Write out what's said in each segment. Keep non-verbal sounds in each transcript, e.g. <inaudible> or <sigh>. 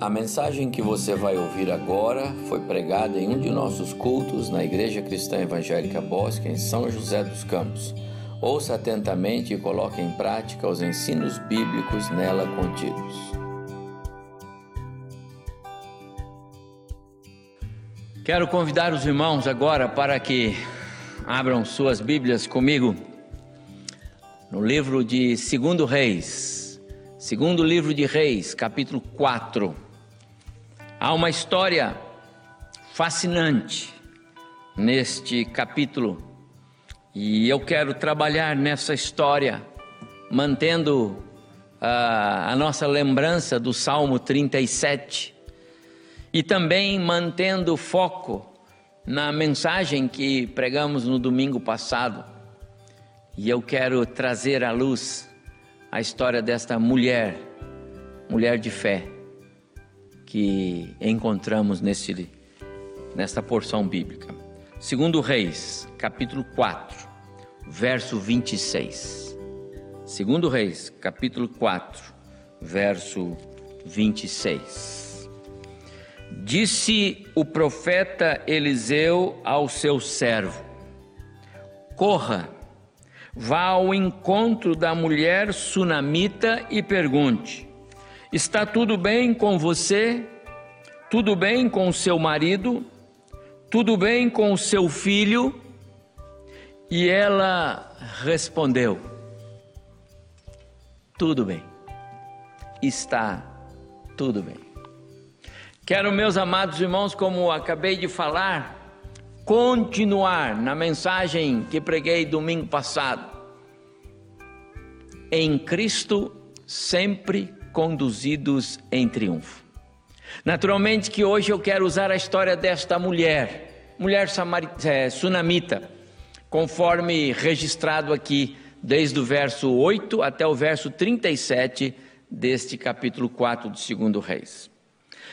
A mensagem que você vai ouvir agora foi pregada em um de nossos cultos na Igreja Cristã Evangélica Bosque, em São José dos Campos. Ouça atentamente e coloque em prática os ensinos bíblicos nela contidos. Quero convidar os irmãos agora para que abram suas Bíblias comigo no livro de Segundo Reis, segundo livro de Reis, capítulo 4. Há uma história fascinante neste capítulo e eu quero trabalhar nessa história, mantendo uh, a nossa lembrança do Salmo 37 e também mantendo foco na mensagem que pregamos no domingo passado. E eu quero trazer à luz a história desta mulher, mulher de fé que encontramos nesse, nesta porção bíblica. Segundo Reis, capítulo 4, verso 26. Segundo Reis, capítulo 4, verso 26. Disse o profeta Eliseu ao seu servo: Corra, vá ao encontro da mulher sunamita e pergunte: Está tudo bem com você? Tudo bem com seu marido? Tudo bem com o seu filho? E ela respondeu: Tudo bem. Está tudo bem. Quero, meus amados irmãos, como acabei de falar, continuar na mensagem que preguei domingo passado. Em Cristo sempre conduzidos em triunfo. Naturalmente que hoje eu quero usar a história desta mulher, mulher é, sunamita, conforme registrado aqui desde o verso 8 até o verso 37 deste capítulo 4 de 2 Reis.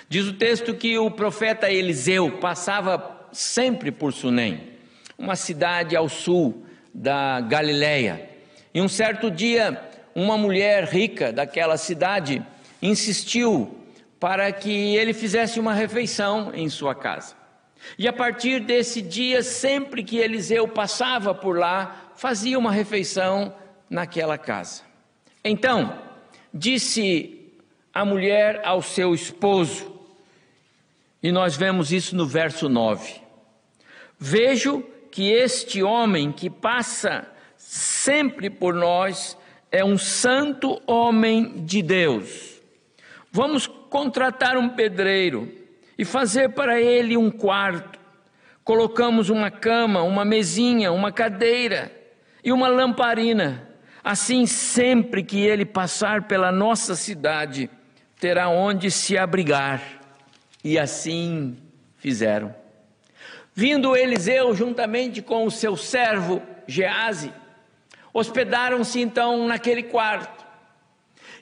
Diz o texto que o profeta Eliseu passava sempre por Sunem, uma cidade ao sul da Galileia. E um certo dia uma mulher rica daquela cidade insistiu para que ele fizesse uma refeição em sua casa. E a partir desse dia, sempre que Eliseu passava por lá, fazia uma refeição naquela casa. Então, disse a mulher ao seu esposo, e nós vemos isso no verso 9: Vejo que este homem que passa sempre por nós é um santo homem de Deus. Vamos contratar um pedreiro e fazer para ele um quarto. Colocamos uma cama, uma mesinha, uma cadeira e uma lamparina. Assim, sempre que ele passar pela nossa cidade, terá onde se abrigar. E assim fizeram. Vindo Eliseu juntamente com o seu servo Gease, Hospedaram-se então naquele quarto.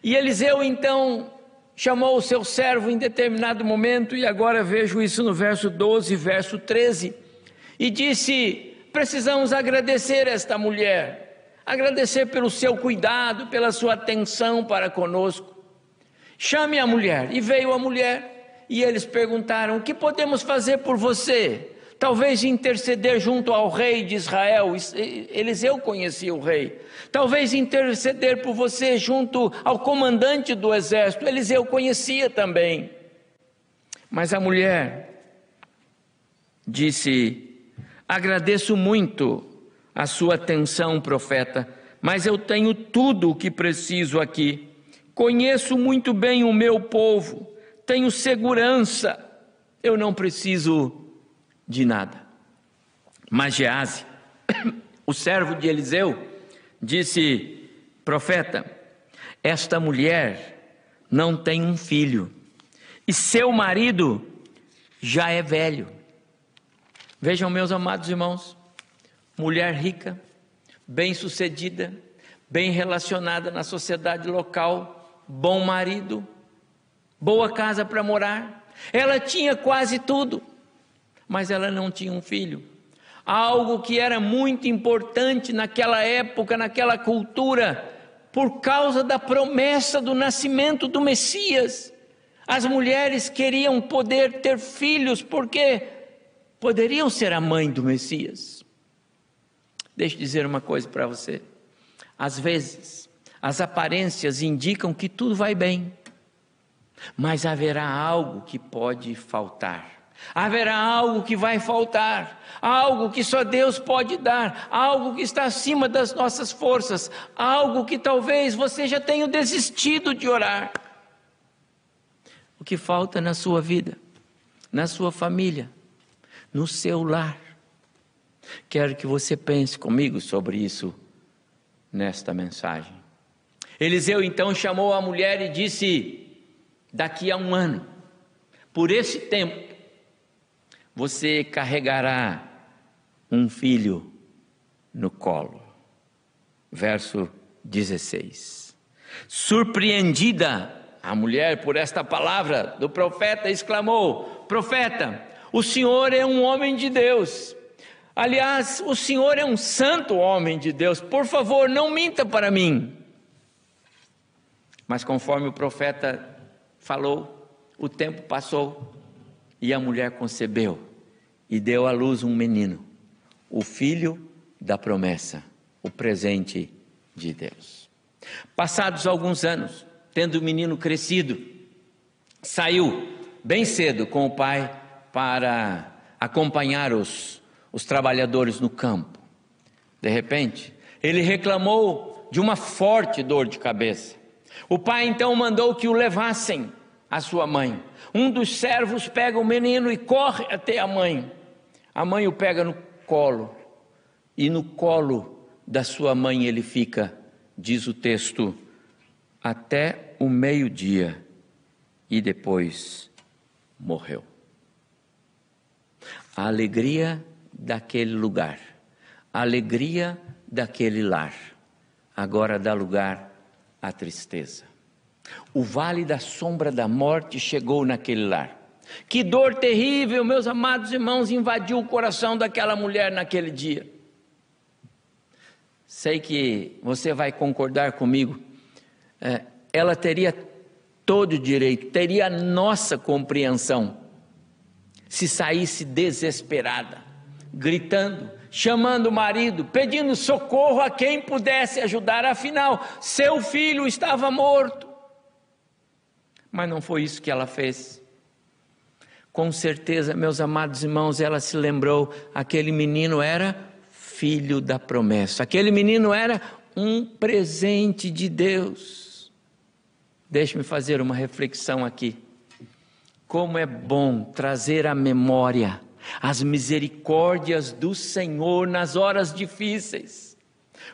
E Eliseu então chamou o seu servo em determinado momento, e agora vejo isso no verso 12, verso 13, e disse: Precisamos agradecer esta mulher, agradecer pelo seu cuidado, pela sua atenção para conosco. Chame a mulher. E veio a mulher, e eles perguntaram: O que podemos fazer por você? Talvez interceder junto ao rei de Israel, Eliseu conhecia o rei, talvez interceder por você junto ao comandante do exército, Eliseu conhecia também. Mas a mulher disse: Agradeço muito a sua atenção, profeta, mas eu tenho tudo o que preciso aqui. Conheço muito bem o meu povo, tenho segurança, eu não preciso de nada. Mas Gease, <coughs> o servo de Eliseu, disse: Profeta, esta mulher não tem um filho, e seu marido já é velho. Vejam, meus amados irmãos, mulher rica, bem-sucedida, bem relacionada na sociedade local, bom marido, boa casa para morar. Ela tinha quase tudo mas ela não tinha um filho. Algo que era muito importante naquela época, naquela cultura, por causa da promessa do nascimento do Messias. As mulheres queriam poder ter filhos porque poderiam ser a mãe do Messias. Deixa eu dizer uma coisa para você. Às vezes, as aparências indicam que tudo vai bem, mas haverá algo que pode faltar. Haverá algo que vai faltar, algo que só Deus pode dar, algo que está acima das nossas forças, algo que talvez você já tenha desistido de orar. O que falta na sua vida, na sua família, no seu lar. Quero que você pense comigo sobre isso nesta mensagem. Eliseu então chamou a mulher e disse: Daqui a um ano, por esse tempo, você carregará um filho no colo. Verso 16. Surpreendida, a mulher, por esta palavra do profeta, exclamou: Profeta, o senhor é um homem de Deus. Aliás, o senhor é um santo homem de Deus. Por favor, não minta para mim. Mas conforme o profeta falou, o tempo passou e a mulher concebeu e deu à luz um menino, o filho da promessa, o presente de Deus. Passados alguns anos, tendo o menino crescido, saiu bem cedo com o pai para acompanhar os, os trabalhadores no campo. De repente, ele reclamou de uma forte dor de cabeça. O pai então mandou que o levassem à sua mãe. Um dos servos pega o menino e corre até a mãe. A mãe o pega no colo, e no colo da sua mãe ele fica, diz o texto, até o meio-dia, e depois morreu. A alegria daquele lugar, a alegria daquele lar, agora dá lugar à tristeza. O vale da sombra da morte chegou naquele lar. Que dor terrível, meus amados irmãos, invadiu o coração daquela mulher naquele dia. Sei que você vai concordar comigo. É, ela teria todo o direito, teria nossa compreensão, se saísse desesperada, gritando, chamando o marido, pedindo socorro a quem pudesse ajudar, afinal, seu filho estava morto. Mas não foi isso que ela fez. Com certeza, meus amados irmãos, ela se lembrou: aquele menino era filho da promessa, aquele menino era um presente de Deus. Deixe-me fazer uma reflexão aqui. Como é bom trazer à memória as misericórdias do Senhor nas horas difíceis.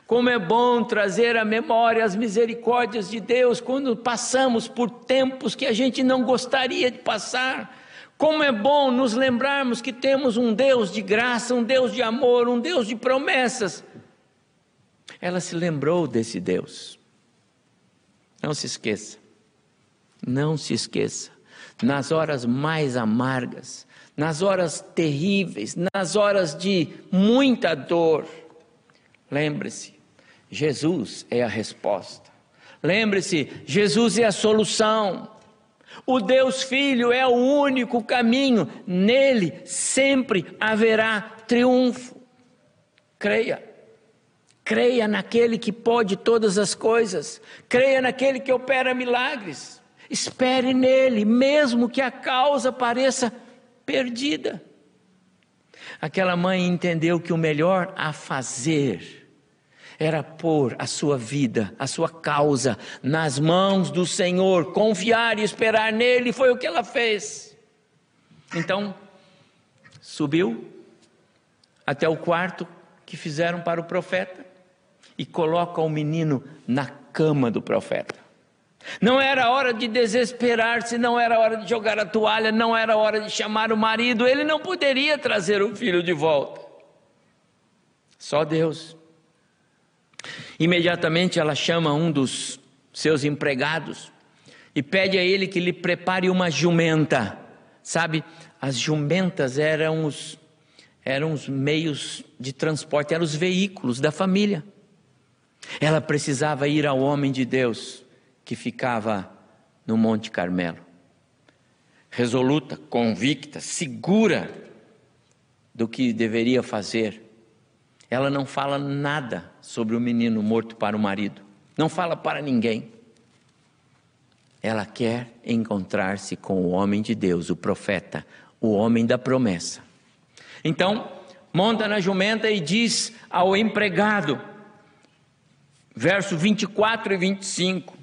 Como é bom trazer à memória as misericórdias de Deus quando passamos por tempos que a gente não gostaria de passar como é bom nos lembrarmos que temos um Deus de graça, um Deus de amor, um Deus de promessas. Ela se lembrou desse Deus. Não se esqueça, não se esqueça, nas horas mais amargas, nas horas terríveis, nas horas de muita dor, lembre-se, Jesus é a resposta. Lembre-se, Jesus é a solução. O Deus Filho é o único caminho, nele sempre haverá triunfo. Creia. Creia naquele que pode todas as coisas. Creia naquele que opera milagres. Espere nele, mesmo que a causa pareça perdida. Aquela mãe entendeu que o melhor a fazer era pôr a sua vida, a sua causa nas mãos do Senhor, confiar e esperar nele, foi o que ela fez. Então, subiu até o quarto que fizeram para o profeta e coloca o menino na cama do profeta. Não era hora de desesperar-se, não era hora de jogar a toalha, não era hora de chamar o marido, ele não poderia trazer o filho de volta. Só Deus. Imediatamente ela chama um dos seus empregados e pede a ele que lhe prepare uma jumenta. Sabe, as jumentas eram os, eram os meios de transporte, eram os veículos da família. Ela precisava ir ao homem de Deus que ficava no Monte Carmelo. resoluta, convicta, segura do que deveria fazer. Ela não fala nada sobre o menino morto para o marido, não fala para ninguém. Ela quer encontrar-se com o homem de Deus, o profeta, o homem da promessa. Então, monta na jumenta e diz ao empregado, verso 24 e 25: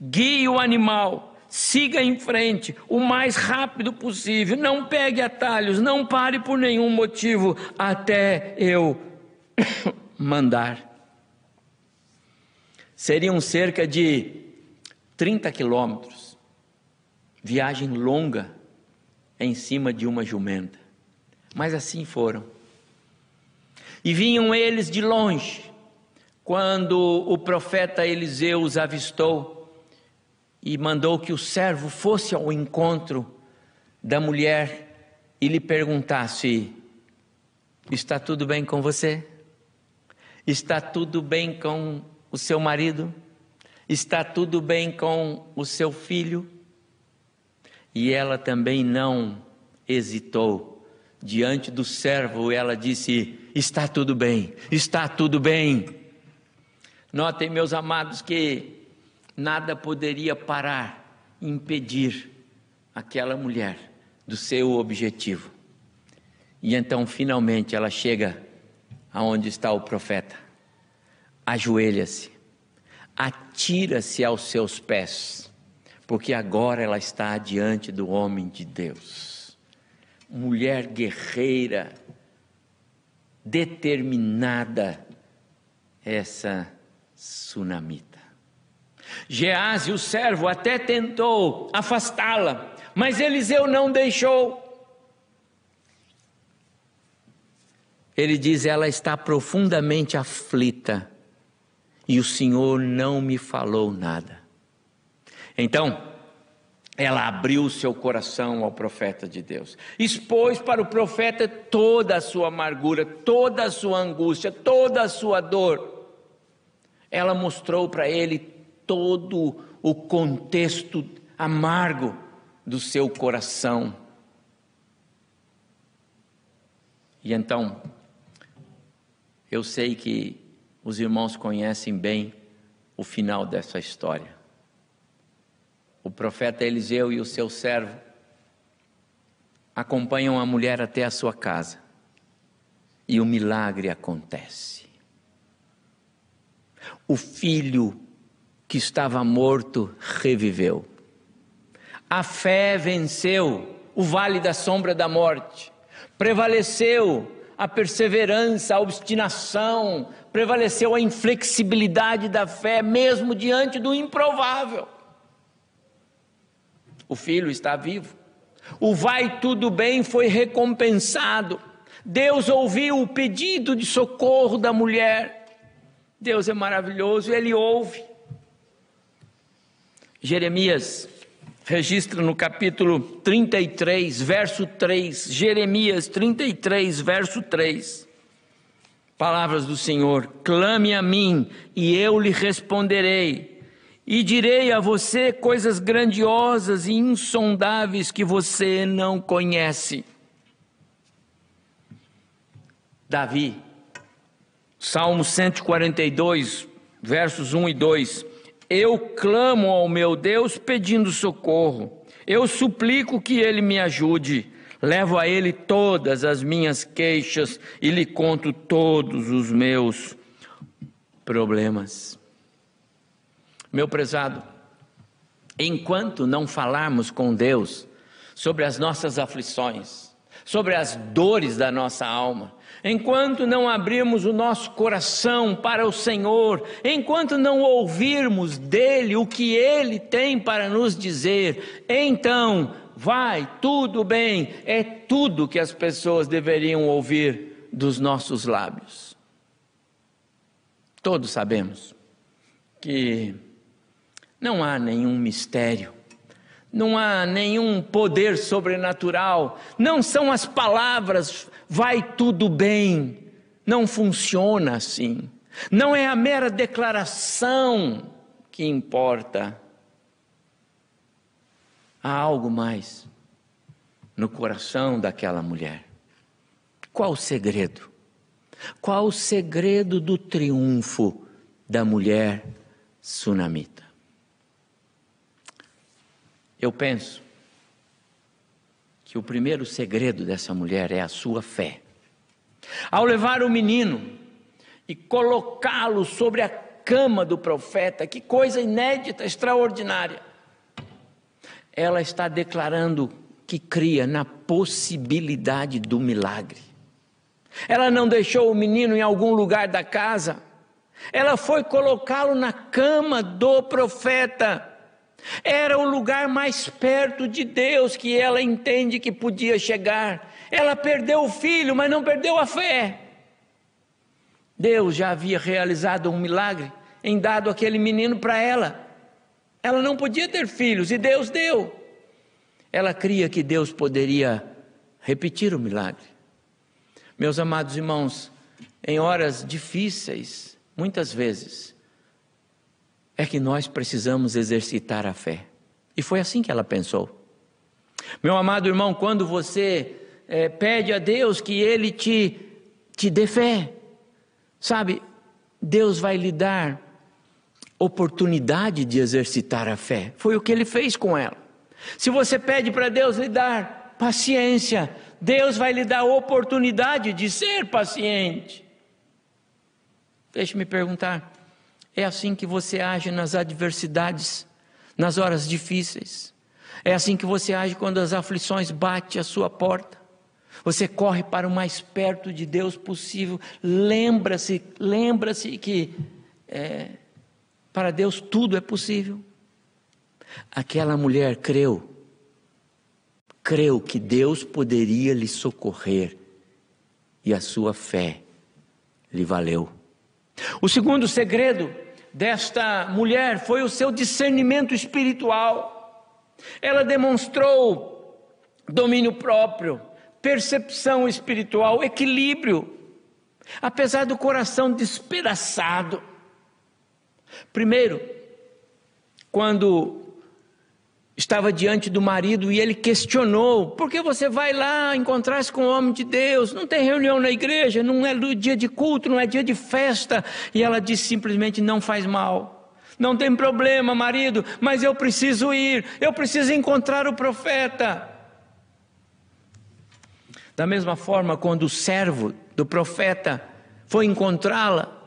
guie o animal, siga em frente o mais rápido possível, não pegue atalhos, não pare por nenhum motivo até eu <coughs> mandar. Seriam cerca de 30 quilômetros, viagem longa em cima de uma jumenta. Mas assim foram. E vinham eles de longe, quando o profeta Eliseu os avistou e mandou que o servo fosse ao encontro da mulher e lhe perguntasse: Está tudo bem com você? Está tudo bem com o seu marido? Está tudo bem com o seu filho? E ela também não hesitou. Diante do servo, ela disse: Está tudo bem, está tudo bem. Notem, meus amados, que nada poderia parar, impedir aquela mulher do seu objetivo. E então, finalmente, ela chega aonde está o profeta, ajoelha-se, atira-se aos seus pés, porque agora ela está diante do homem de Deus. Mulher guerreira, determinada, essa sunamita. Gease, o servo, até tentou afastá-la, mas Eliseu não deixou. Ele diz: ela está profundamente aflita e o Senhor não me falou nada. Então, ela abriu seu coração ao profeta de Deus, expôs para o profeta toda a sua amargura, toda a sua angústia, toda a sua dor. Ela mostrou para ele todo o contexto amargo do seu coração. E então, eu sei que os irmãos conhecem bem o final dessa história. O profeta Eliseu e o seu servo acompanham a mulher até a sua casa e o milagre acontece. O filho que estava morto reviveu. A fé venceu o vale da sombra da morte, prevaleceu a perseverança, a obstinação, prevaleceu a inflexibilidade da fé, mesmo diante do improvável. O filho está vivo. O vai tudo bem foi recompensado. Deus ouviu o pedido de socorro da mulher. Deus é maravilhoso, ele ouve. Jeremias registra no capítulo 33, verso 3, Jeremias 33, verso 3. Palavras do Senhor: clame a mim e eu lhe responderei, e direi a você coisas grandiosas e insondáveis que você não conhece. Davi, Salmo 142, versos 1 e 2. Eu clamo ao meu Deus pedindo socorro. Eu suplico que ele me ajude. Levo a ele todas as minhas queixas e lhe conto todos os meus problemas. Meu prezado, enquanto não falarmos com Deus sobre as nossas aflições, sobre as dores da nossa alma, enquanto não abrirmos o nosso coração para o Senhor, enquanto não ouvirmos dele o que ele tem para nos dizer, então vai tudo bem, é tudo que as pessoas deveriam ouvir dos nossos lábios. Todos sabemos que não há nenhum mistério não há nenhum poder sobrenatural, não são as palavras, vai tudo bem, não funciona assim. Não é a mera declaração que importa. Há algo mais. no coração daquela mulher. Qual o segredo? Qual o segredo do triunfo da mulher sunamita? Eu penso que o primeiro segredo dessa mulher é a sua fé. Ao levar o menino e colocá-lo sobre a cama do profeta, que coisa inédita, extraordinária. Ela está declarando que cria na possibilidade do milagre. Ela não deixou o menino em algum lugar da casa, ela foi colocá-lo na cama do profeta. Era o lugar mais perto de Deus que ela entende que podia chegar. Ela perdeu o filho, mas não perdeu a fé. Deus já havia realizado um milagre em dado aquele menino para ela. Ela não podia ter filhos e Deus deu. Ela cria que Deus poderia repetir o milagre. Meus amados irmãos, em horas difíceis, muitas vezes, é que nós precisamos exercitar a fé. E foi assim que ela pensou. Meu amado irmão, quando você é, pede a Deus que Ele te, te dê fé, sabe, Deus vai lhe dar oportunidade de exercitar a fé. Foi o que Ele fez com ela. Se você pede para Deus lhe dar paciência, Deus vai lhe dar oportunidade de ser paciente. Deixe-me perguntar: é assim que você age nas adversidades, nas horas difíceis? É assim que você age quando as aflições batem à sua porta? Você corre para o mais perto de Deus possível. Lembra-se, lembra-se que é, para Deus tudo é possível. Aquela mulher creu creu que Deus poderia lhe socorrer e a sua fé lhe valeu. O segundo segredo desta mulher foi o seu discernimento espiritual. Ela demonstrou domínio próprio, percepção espiritual, equilíbrio, apesar do coração despedaçado. Primeiro, quando estava diante do marido e ele questionou: por que você vai lá encontrar-se com o homem de Deus? Não tem reunião na igreja, não é dia de culto, não é dia de festa. E ela disse simplesmente: não faz mal. Não tem problema, marido, mas eu preciso ir, eu preciso encontrar o profeta. Da mesma forma, quando o servo do profeta foi encontrá-la,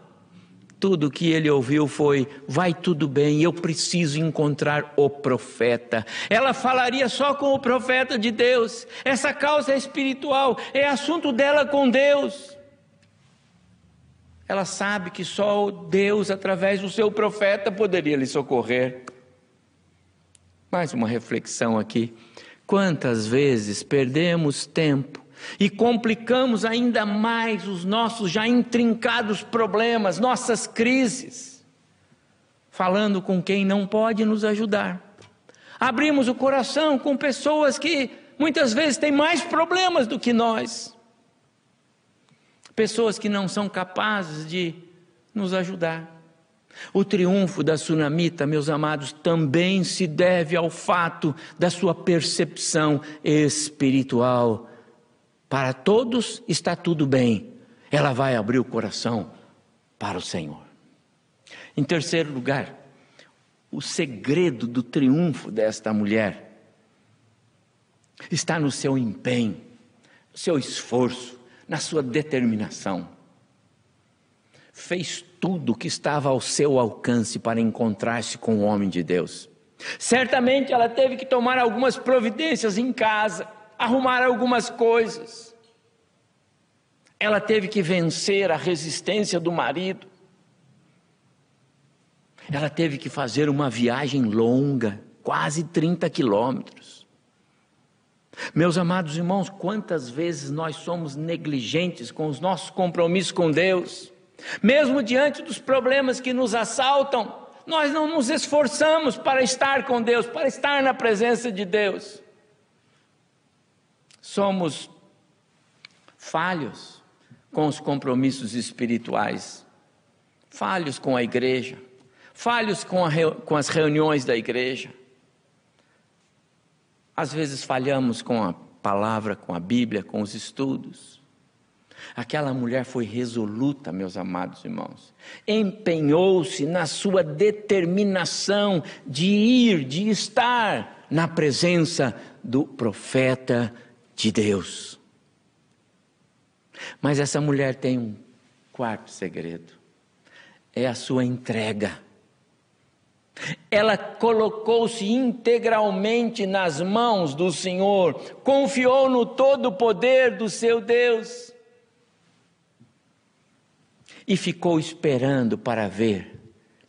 tudo que ele ouviu foi: vai tudo bem, eu preciso encontrar o profeta. Ela falaria só com o profeta de Deus. Essa causa é espiritual, é assunto dela com Deus. Ela sabe que só Deus, através do seu profeta, poderia lhe socorrer. Mais uma reflexão aqui. Quantas vezes perdemos tempo e complicamos ainda mais os nossos já intrincados problemas, nossas crises, falando com quem não pode nos ajudar. Abrimos o coração com pessoas que muitas vezes têm mais problemas do que nós, pessoas que não são capazes de nos ajudar. O triunfo da sunamita, meus amados, também se deve ao fato da sua percepção espiritual para todos está tudo bem. Ela vai abrir o coração para o Senhor. Em terceiro lugar, o segredo do triunfo desta mulher está no seu empenho, no seu esforço, na sua determinação. Fez tudo o que estava ao seu alcance para encontrar-se com o homem de Deus. Certamente ela teve que tomar algumas providências em casa arrumar algumas coisas. Ela teve que vencer a resistência do marido. Ela teve que fazer uma viagem longa, quase 30 quilômetros. Meus amados irmãos, quantas vezes nós somos negligentes com os nossos compromissos com Deus, mesmo diante dos problemas que nos assaltam, nós não nos esforçamos para estar com Deus, para estar na presença de Deus somos falhos com os compromissos espirituais, falhos com a igreja, falhos com, a, com as reuniões da igreja. Às vezes falhamos com a palavra, com a Bíblia, com os estudos. Aquela mulher foi resoluta, meus amados irmãos. Empenhou-se na sua determinação de ir, de estar na presença do profeta de Deus. Mas essa mulher tem um quarto segredo: é a sua entrega. Ela colocou-se integralmente nas mãos do Senhor, confiou no todo o poder do seu Deus e ficou esperando para ver,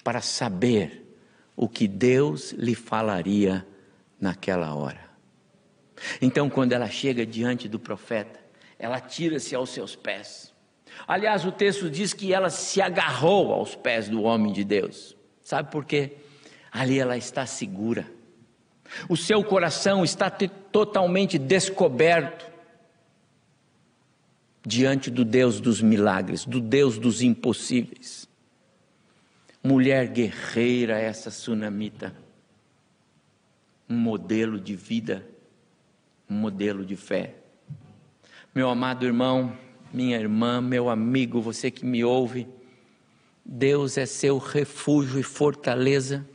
para saber o que Deus lhe falaria naquela hora. Então, quando ela chega diante do profeta, ela tira-se aos seus pés. Aliás, o texto diz que ela se agarrou aos pés do homem de Deus. Sabe por quê? Ali ela está segura. O seu coração está totalmente descoberto diante do Deus dos milagres, do Deus dos impossíveis. Mulher guerreira, essa sunamita, um modelo de vida, um modelo de fé. Meu amado irmão, minha irmã, meu amigo, você que me ouve, Deus é seu refúgio e fortaleza,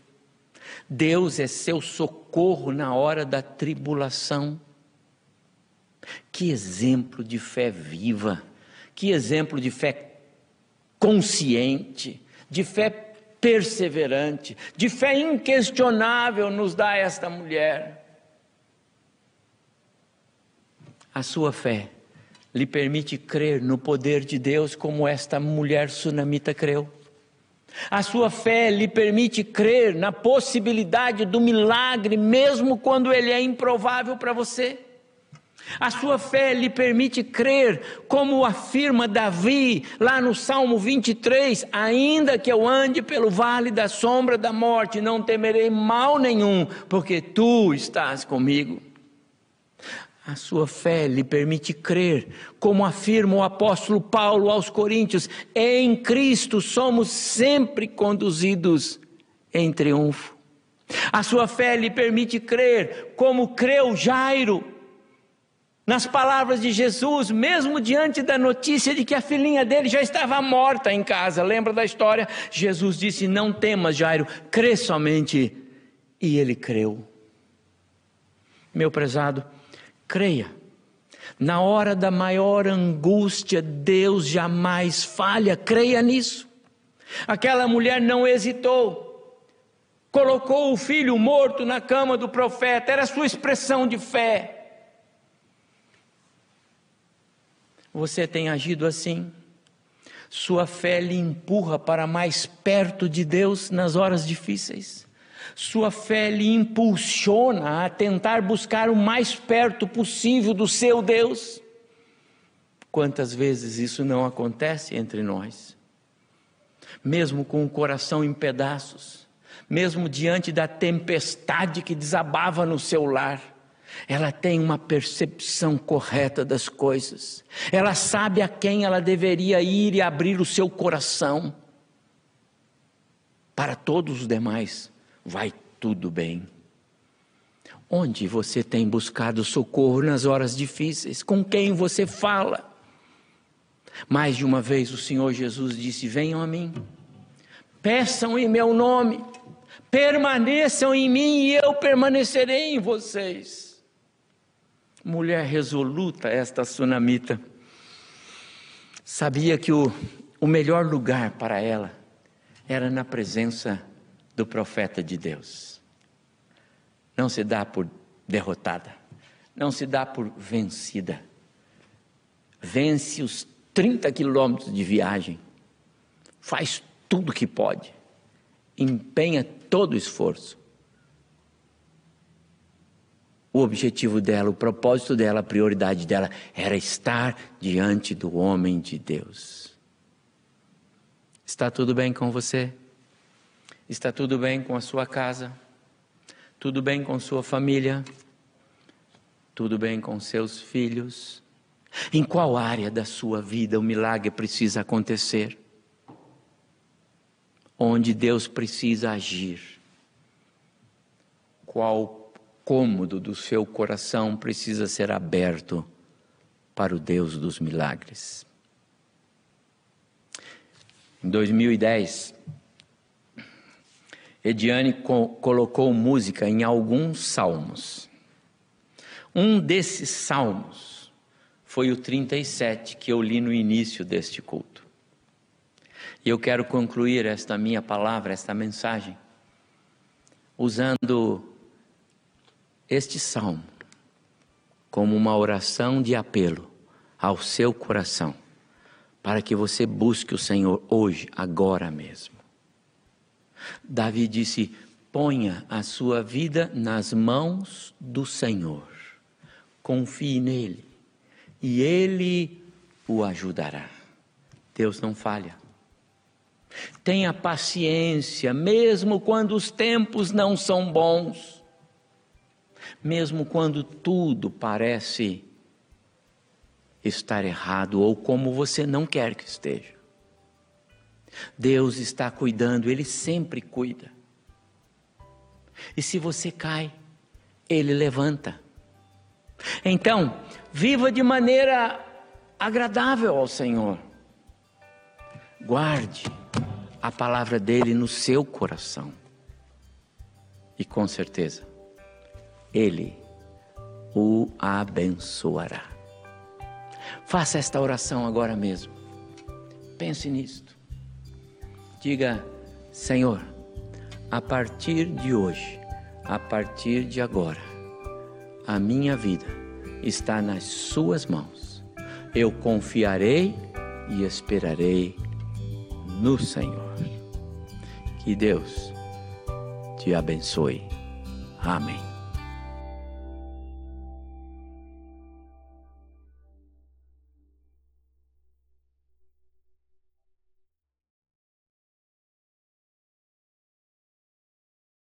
Deus é seu socorro na hora da tribulação. Que exemplo de fé viva, que exemplo de fé consciente, de fé perseverante, de fé inquestionável nos dá esta mulher. A sua fé lhe permite crer no poder de Deus como esta mulher sunamita creu. A sua fé lhe permite crer na possibilidade do milagre, mesmo quando ele é improvável para você. A sua fé lhe permite crer, como afirma Davi lá no Salmo 23: ainda que eu ande pelo vale da sombra da morte, não temerei mal nenhum, porque tu estás comigo. A sua fé lhe permite crer, como afirma o apóstolo Paulo aos Coríntios: em Cristo somos sempre conduzidos em triunfo. A sua fé lhe permite crer, como creu Jairo nas palavras de Jesus, mesmo diante da notícia de que a filhinha dele já estava morta em casa. Lembra da história? Jesus disse: Não temas, Jairo, crê somente. E ele creu. Meu prezado, creia. Na hora da maior angústia, Deus jamais falha, creia nisso. Aquela mulher não hesitou, colocou o filho morto na cama do profeta, era sua expressão de fé. Você tem agido assim? Sua fé lhe empurra para mais perto de Deus nas horas difíceis. Sua fé lhe impulsiona a tentar buscar o mais perto possível do seu Deus. Quantas vezes isso não acontece entre nós? Mesmo com o coração em pedaços, mesmo diante da tempestade que desabava no seu lar, ela tem uma percepção correta das coisas. Ela sabe a quem ela deveria ir e abrir o seu coração. Para todos os demais, vai tudo bem. Onde você tem buscado socorro nas horas difíceis? Com quem você fala? Mais de uma vez o Senhor Jesus disse: Venham a mim, peçam em meu nome, permaneçam em mim e eu permanecerei em vocês mulher resoluta, esta sunamita, sabia que o, o melhor lugar para ela era na presença do profeta de Deus. Não se dá por derrotada, não se dá por vencida. Vence os 30 quilômetros de viagem, faz tudo que pode, empenha todo o esforço o objetivo dela, o propósito dela, a prioridade dela era estar diante do homem de Deus. Está tudo bem com você? Está tudo bem com a sua casa? Tudo bem com sua família? Tudo bem com seus filhos? Em qual área da sua vida o milagre precisa acontecer? Onde Deus precisa agir? Qual cômodo do seu coração precisa ser aberto para o Deus dos milagres. Em 2010, Ediane co colocou música em alguns salmos. Um desses salmos foi o 37 que eu li no início deste culto. E eu quero concluir esta minha palavra, esta mensagem, usando este salmo como uma oração de apelo ao seu coração, para que você busque o Senhor hoje, agora mesmo. Davi disse: ponha a sua vida nas mãos do Senhor, confie nele e ele o ajudará. Deus não falha. Tenha paciência, mesmo quando os tempos não são bons, mesmo quando tudo parece estar errado ou como você não quer que esteja. Deus está cuidando, Ele sempre cuida. E se você cai, Ele levanta. Então, viva de maneira agradável ao Senhor. Guarde a palavra dele no seu coração. E com certeza, Ele o abençoará. Faça esta oração agora mesmo. Pense nisto. Diga, Senhor, a partir de hoje, a partir de agora, a minha vida está nas Suas mãos. Eu confiarei e esperarei no Senhor. Que Deus te abençoe. Amém.